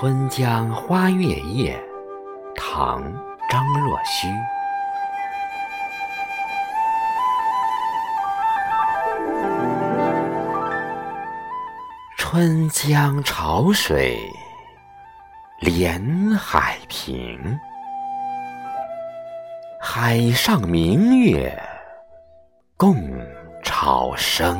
春江花月夜，唐·张若虚。春江潮水连海平，海上明月共潮生。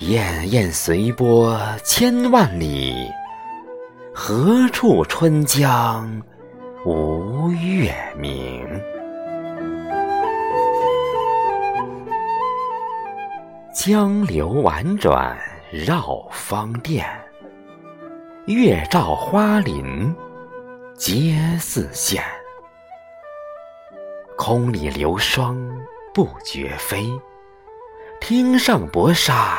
滟滟随波千万里，何处春江无月明？江流宛转绕芳甸，月照花林皆似霰。空里流霜不觉飞，汀上薄纱。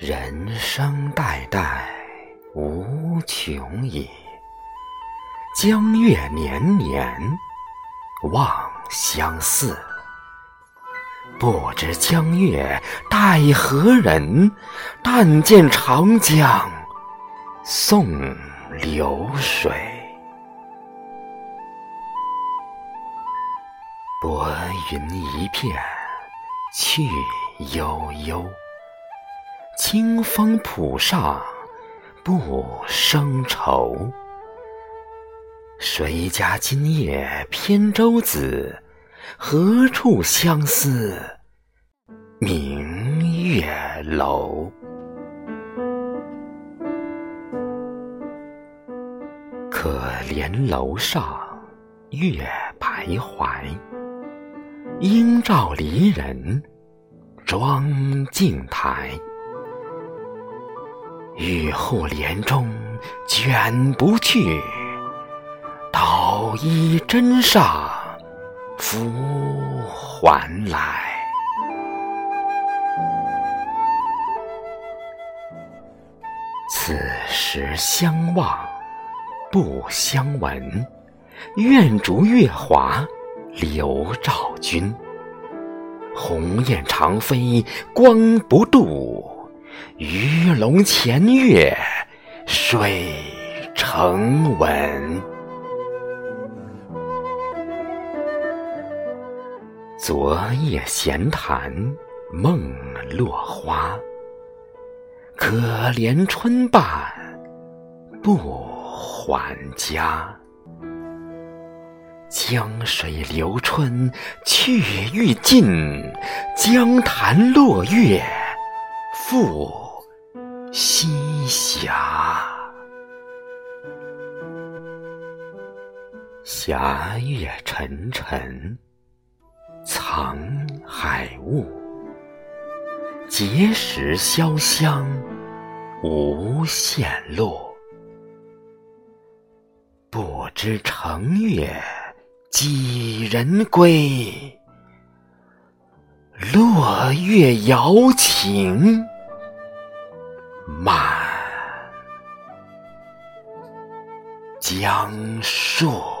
人生代代无穷已，江月年年望相似。不知江月待何人？但见长江送流水。薄云一片去悠悠。清风浦上不胜愁。谁家今夜扁舟子？何处相思明月楼？可怜楼上月徘徊，应照离人妆镜台。玉户帘中卷不去，捣衣砧上拂还来。此时相望不相闻，愿逐月华流照君。鸿雁长飞光不度。鱼龙潜跃水成文。昨夜闲谈梦落花，可怜春半不还家。江水流春去欲尽，江潭落月。复西斜，霞月沉沉，藏海雾。碣石潇湘，无限路。不知乘月几人归？落月摇情。阳朔。